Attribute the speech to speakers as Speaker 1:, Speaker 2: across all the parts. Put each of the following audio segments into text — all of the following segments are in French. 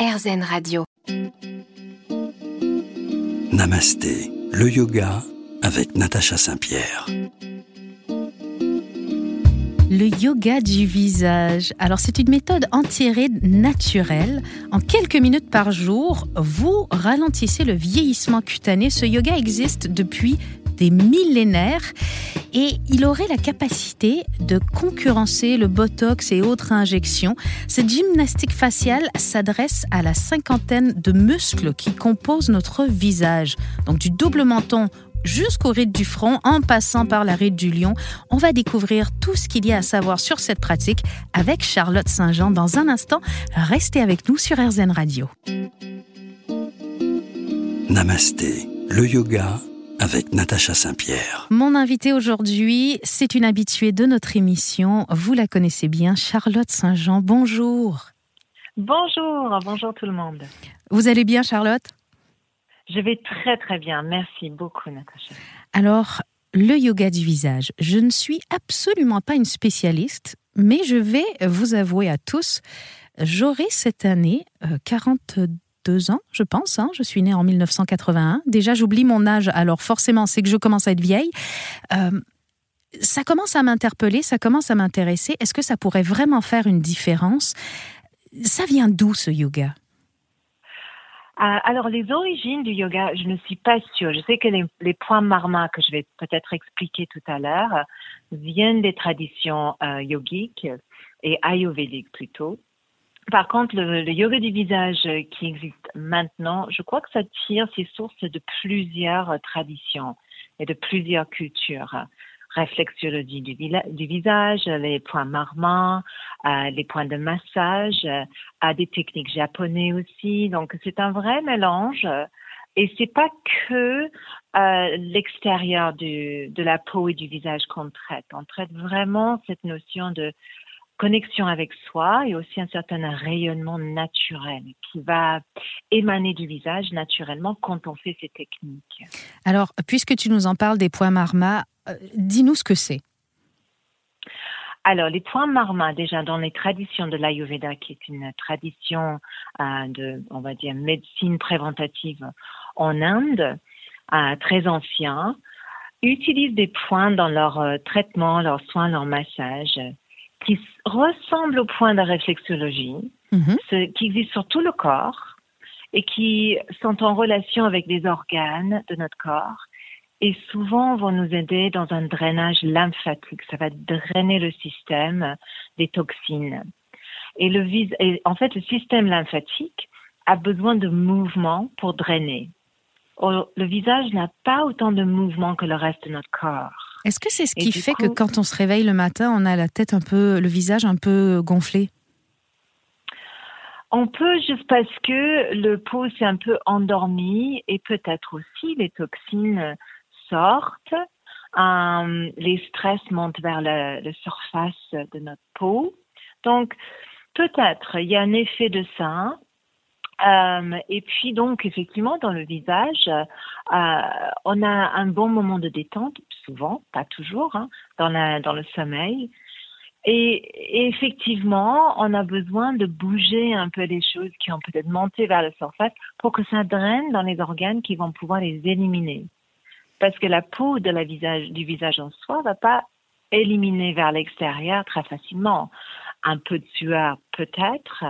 Speaker 1: RZN Radio.
Speaker 2: Namasté, le yoga avec Natacha Saint-Pierre.
Speaker 3: Le yoga du visage. Alors c'est une méthode anti-rides naturelle. En quelques minutes par jour, vous ralentissez le vieillissement cutané. Ce yoga existe depuis des millénaires et il aurait la capacité de concurrencer le botox et autres injections. Cette gymnastique faciale s'adresse à la cinquantaine de muscles qui composent notre visage. Donc du double menton jusqu'au ride du front, en passant par la ride du lion. On va découvrir tout ce qu'il y a à savoir sur cette pratique avec Charlotte Saint-Jean dans un instant. Restez avec nous sur RZN Radio.
Speaker 2: Namasté, le yoga avec Natacha Saint-Pierre.
Speaker 3: Mon invité aujourd'hui, c'est une habituée de notre émission. Vous la connaissez bien, Charlotte Saint-Jean. Bonjour.
Speaker 4: Bonjour, bonjour tout le monde.
Speaker 3: Vous allez bien, Charlotte?
Speaker 4: Je vais très très bien. Merci beaucoup, Natacha.
Speaker 3: Alors, le yoga du visage. Je ne suis absolument pas une spécialiste, mais je vais vous avouer à tous, j'aurai cette année 42 euh, deux ans, je pense. Hein. Je suis née en 1981. Déjà, j'oublie mon âge, alors forcément, c'est que je commence à être vieille. Euh, ça commence à m'interpeller, ça commence à m'intéresser. Est-ce que ça pourrait vraiment faire une différence? Ça vient d'où ce yoga?
Speaker 4: Euh, alors, les origines du yoga, je ne suis pas sûre. Je sais que les, points marma que je vais peut-être expliquer tout à l'heure viennent des traditions euh, yogiques et ayurvédiques plutôt. Par contre, le, yoga du visage qui existe maintenant, je crois que ça tire ses sources de plusieurs traditions et de plusieurs cultures. Réflexologie du, visage, les points marmants, euh, les points de massage, à des techniques japonaises aussi. Donc, c'est un vrai mélange. Et c'est pas que euh, l'extérieur de la peau et du visage qu'on traite. On traite vraiment cette notion de connexion avec soi et aussi un certain rayonnement naturel qui va émaner du visage naturellement quand on fait ces techniques.
Speaker 3: Alors, puisque tu nous en parles des points marma, euh, dis-nous ce que c'est.
Speaker 4: Alors, les points marma, déjà dans les traditions de l'Ayurveda, qui est une tradition euh, de, on va dire, médecine préventive en Inde, euh, très ancien, utilisent des points dans leur traitement, leurs soins, leur massage qui ressemblent au point de réflexologie, mhm. qui existent sur tout le corps et qui sont en relation avec les organes de notre corps et souvent vont nous aider dans un drainage lymphatique. Ça va drainer le système des toxines. Et, le et en fait, le système lymphatique a besoin de mouvement pour drainer. Le visage n'a pas autant de mouvement que le reste de notre corps.
Speaker 3: Est-ce que c'est ce qui fait que quand on se réveille le matin, on a la tête un peu, le visage un peu gonflé?
Speaker 4: On peut juste parce que le peau s'est un peu endormi et peut-être aussi les toxines sortent, euh, les stress montent vers la, la, surface de notre peau. Donc peut-être il y a un effet de ça. Euh, et puis donc effectivement dans le visage, euh, on a un bon moment de détente, souvent, pas toujours, hein, dans, le sommeil. Et, effectivement, on a besoin de bouger un peu les choses qui ont peut-être monté vers la surface pour que ça draine dans les organes qui vont pouvoir les éliminer. Parce que la peau de la visage, du visage en soi va pas éliminer vers l'extérieur très facilement un peu de sueur peut-être,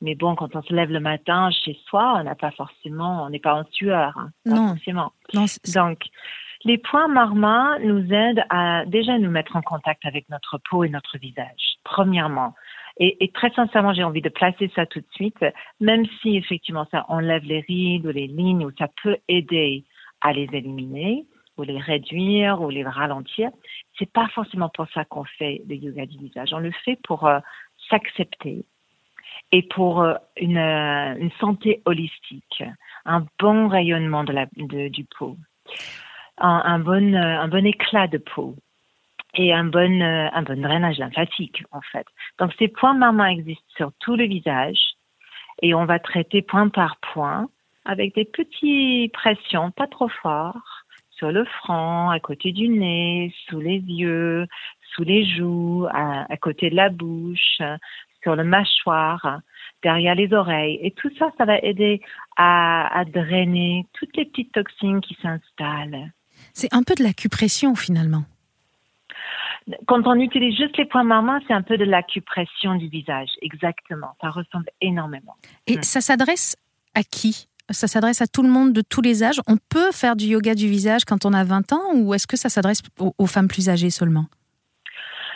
Speaker 4: mais bon, quand on se lève le matin chez soi, on n'a pas forcément, on n'est pas en sueur, hein, non. forcément. Donc, les points marma nous aident à déjà nous mettre en contact avec notre peau et notre visage, premièrement. Et, et très sincèrement, j'ai envie de placer ça tout de suite, même si effectivement ça enlève les rides ou les lignes, ou ça peut aider à les éliminer ou les réduire ou les ralentir. C'est pas forcément pour ça qu'on fait le yoga du visage. On le fait pour euh, s'accepter et pour euh, une, euh, une, santé holistique, un bon rayonnement du peau, un, bon, un bon éclat de peau et un bon, un bon drainage lymphatique en fait. Donc ces points marma existent sur tout le visage et on va traiter point par point avec des petites pressions, pas trop fortes sur le front, à côté du nez, sous les yeux, sous les joues, à, côté de la bouche, sur le mâchoire. derrière les oreilles. Et tout ça, ça va aider à, à drainer toutes les petites toxines qui s'installent.
Speaker 3: C'est un peu de l'acupression finalement.
Speaker 4: Quand on utilise juste les points marmants, c'est un peu de l'acupression du visage. Exactement. Ça ressemble énormément.
Speaker 3: Et
Speaker 4: Hmm.
Speaker 3: ça s'adresse à qui? Ça s'adresse à tout le monde de tous les âges. On peut faire du yoga du visage quand on a 20 ans ou est-ce que ça s'adresse aux, femmes plus âgées seulement?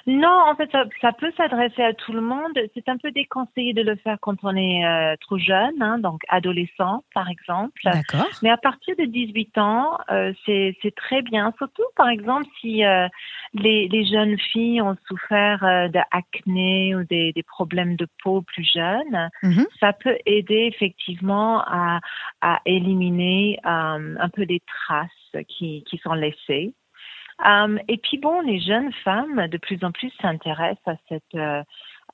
Speaker 4: Non, en fait, ça, ça peut s'adresser à tout le monde. C'est un peu déconseillé de le faire quand on est euh, trop jeune, hein, donc adolescent, par exemple.
Speaker 3: D'accord.
Speaker 4: Mais à partir de 18 ans, euh, c'est très bien. Surtout, par exemple, si euh, les, les jeunes filles ont souffert euh, d'acné ou des, des problèmes de peau plus jeunes,
Speaker 3: Mhm.
Speaker 4: ça peut aider effectivement à, à éliminer euh, un peu des traces qui, qui sont laissées. Euh, et puis bon, les jeunes femmes de plus en plus s'intéressent euh,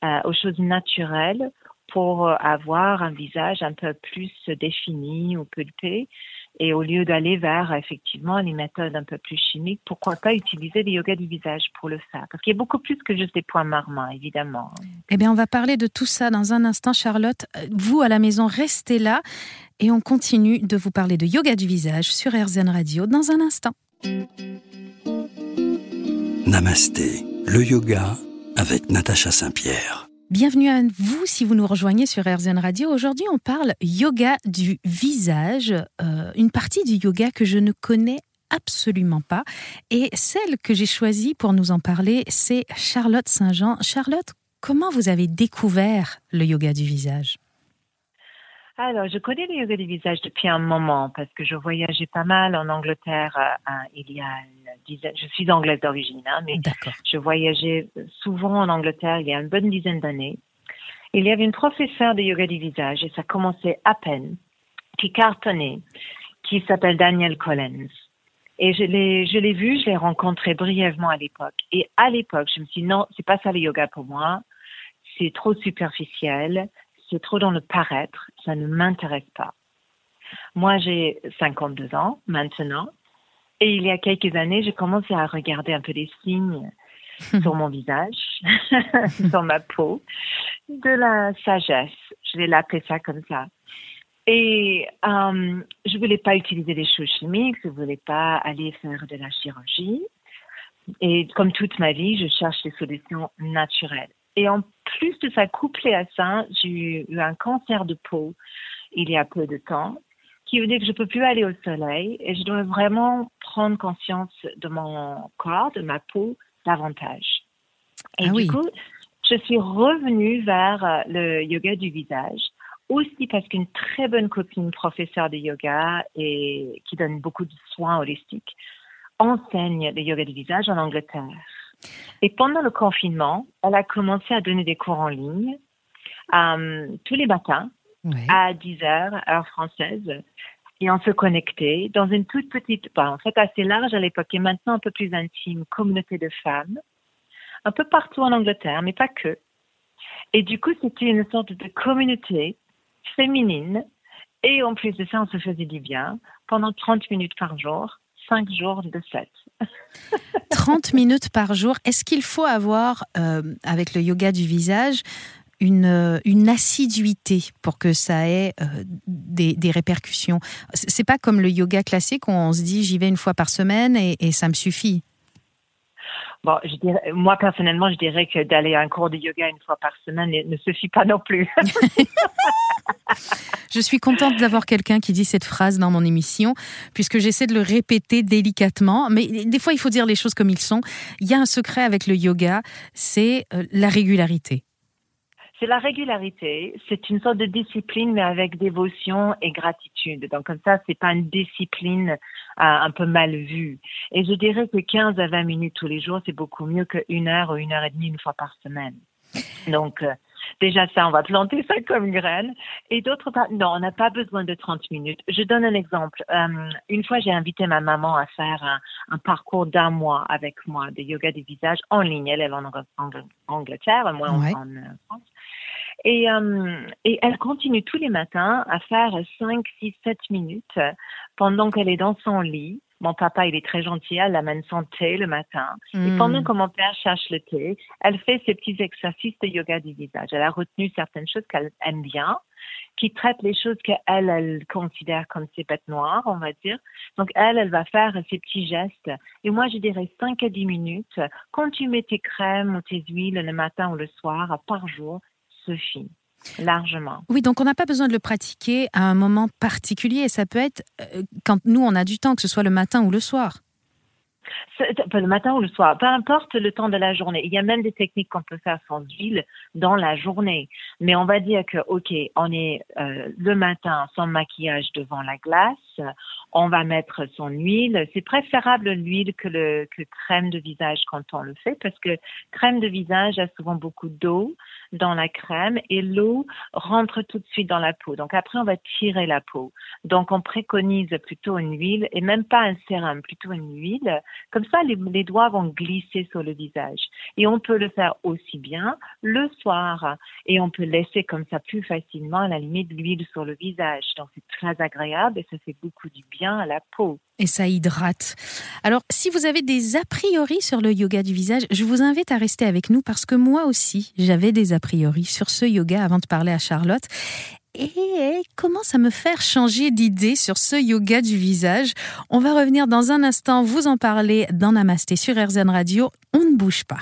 Speaker 4: euh, aux choses naturelles pour avoir un visage un peu plus défini ou pulpé. Et au lieu d'aller vers effectivement les méthodes un peu plus chimiques, pourquoi pas utiliser le yoga du visage pour le faire? Parce qu'il y a beaucoup plus que juste des points marmants, évidemment.
Speaker 3: Eh bien, on va parler de tout ça dans un instant, Charlotte. Vous, à la maison, restez là et on continue de vous parler de yoga du visage sur RZN Radio dans un instant.
Speaker 2: Namasté, le yoga avec Natacha Saint-Pierre.
Speaker 3: Bienvenue à vous si vous nous rejoignez sur RZN Radio. Aujourd'hui, on parle yoga du visage, euh, une partie du yoga que je ne connais absolument pas. Et celle que j'ai choisie pour nous en parler, c'est Charlotte Saint-Jean. Charlotte, comment vous avez découvert le yoga du visage?
Speaker 4: Alors, je connais le yoga du visage depuis un moment parce que je voyageais pas mal en Angleterre euh, il y a une dizaine. Je suis anglaise d'origine, hein, mais je voyageais souvent en Angleterre il y a une bonne dizaine d'années. Il y avait une professeure de yoga du visage et ça commençait à peine, qui cartonnait, qui s'appelle Danielle Collins. Et je l'ai, je l'ai vu, je l'ai rencontré brièvement à l'époque. Et à l'époque, je me suis dit, non, c'est pas ça le yoga pour moi. C'est trop superficiel. C'est trop dans le paraître. Ça ne m'intéresse pas. Moi, j'ai 52 ans maintenant. Et il y a quelques années, j'ai commencé à regarder un peu les signes sur mon visage, sur ma peau, de la sagesse. Je vais l'appeler ça comme ça. Et euh, je voulais pas utiliser des choses chimiques, je voulais pas aller faire de la chirurgie. Et comme toute ma vie, je cherche des solutions naturelles. Et en plus de ça, couplé à ça, j'ai eu un cancer de peau il y a peu de temps, qui veut dire que je peux plus aller au soleil et je dois vraiment prendre conscience de mon corps, de ma peau davantage. Et
Speaker 3: Ah
Speaker 4: du
Speaker 3: oui.
Speaker 4: coup, je suis revenue vers euh, le yoga du visage aussi parce qu'une très bonne copine professeure de yoga et qui donne beaucoup de soins holistiques enseigne le yoga du visage en Angleterre. Et pendant le confinement, elle a commencé à donner des cours en ligne euh, tous les matins à 10 heures, heure française. Et on se connectait dans une toute petite, bah, en fait assez large à l'époque et maintenant un peu plus intime, communauté de femmes, un peu partout en Angleterre, mais pas que. Et du coup, c'était une sorte de communauté féminine. Et en plus de ça, on se faisait du bien pendant 30 minutes par jour, 5 jours de 7.
Speaker 3: 30 minutes par jour. Est-ce qu'il faut avoir, euh, avec le yoga du visage, une, euh, une assiduité pour que ça ait euh, des, des répercussions? C'est pas comme le yoga classique où on se dit j'y vais une fois par semaine et ça me suffit.
Speaker 4: Bon, moi personnellement, je dirais que d'aller à un cours de yoga une fois par semaine ne, ne suffit pas non plus.
Speaker 3: Je suis contente d'avoir quelqu'un qui dit cette phrase dans mon émission, puisque j'essaie de le répéter délicatement. Mais des fois, il faut dire les choses comme ils sont. Il y a un secret avec le yoga, c'est euh, la régularité.
Speaker 4: C'est la régularité, c'est une sorte de discipline, mais avec dévotion et gratitude. Donc comme ça, c'est pas une discipline euh, un peu mal vue. Et je dirais que 15 à 20 minutes tous les jours, c'est beaucoup mieux qu'une heure ou une heure et demie une fois par semaine. Donc euh, déjà ça, on va planter ça comme graine. Et d'autre part, non, on n'a pas besoin de 30 minutes. Je donne un exemple. Euh, une fois, j'ai invité ma maman à faire un, un parcours d'un mois avec moi de yoga du visage en ligne. Elle est en Ang- Ang- Angleterre, moi en-
Speaker 3: Ouais.
Speaker 4: en, euh, France. Et, euh, et elle continue tous les matins à faire 5, 6, 7 minutes pendant qu'elle est dans son lit, mon papa, il est très gentil, elle amène son thé le matin. Et
Speaker 3: Hmm.
Speaker 4: pendant que mon père cherche le thé, elle fait ses petits exercices de yoga du visage. Elle a retenu certaines choses qu'elle aime bien, qui traitent les choses qu'elle, elle considère comme ses bêtes noires, on va dire. Donc, elle, elle va faire ses petits gestes. Et moi, je dirais 5 à 10 minutes. Quand tu mets tes crèmes ou tes huiles le matin ou le soir, par jour, suffit largement.
Speaker 3: Oui, donc on n'a pas besoin de le pratiquer à un moment particulier. Ça peut être euh, quand nous, on a du temps, que ce soit le matin ou le soir.
Speaker 4: Le matin ou le soir, peu importe le temps de la journée. Il y a même des techniques qu'on peut faire sans huile dans la journée. Mais on va dire que, OK, on est euh, le matin sans maquillage devant la glace, on va mettre son huile. C'est préférable l'huile que le que crème de visage quand on le fait parce que crème de visage a souvent beaucoup d'eau dans la crème et l'eau rentre tout de suite dans la peau. Donc après, on va tirer la peau. Donc on préconise plutôt une huile et même pas un sérum, plutôt une huile. Comme ça, les, les doigts vont glisser sur le visage. Et on peut le faire aussi bien le soir. Et on peut laisser comme ça plus facilement, à la limite, l'huile sur le visage. Donc c'est très agréable et ça fait beaucoup du bien à la peau.
Speaker 3: Et ça hydrate. Alors, si vous avez des a priori sur le yoga du visage, je vous invite à rester avec nous parce que moi aussi, j'avais des a priori sur ce yoga avant de parler à Charlotte. Et elle commence à me faire changer d'idée sur ce yoga du visage? On va revenir dans un instant vous en parler dans Namasté sur RZN Radio. On ne bouge pas.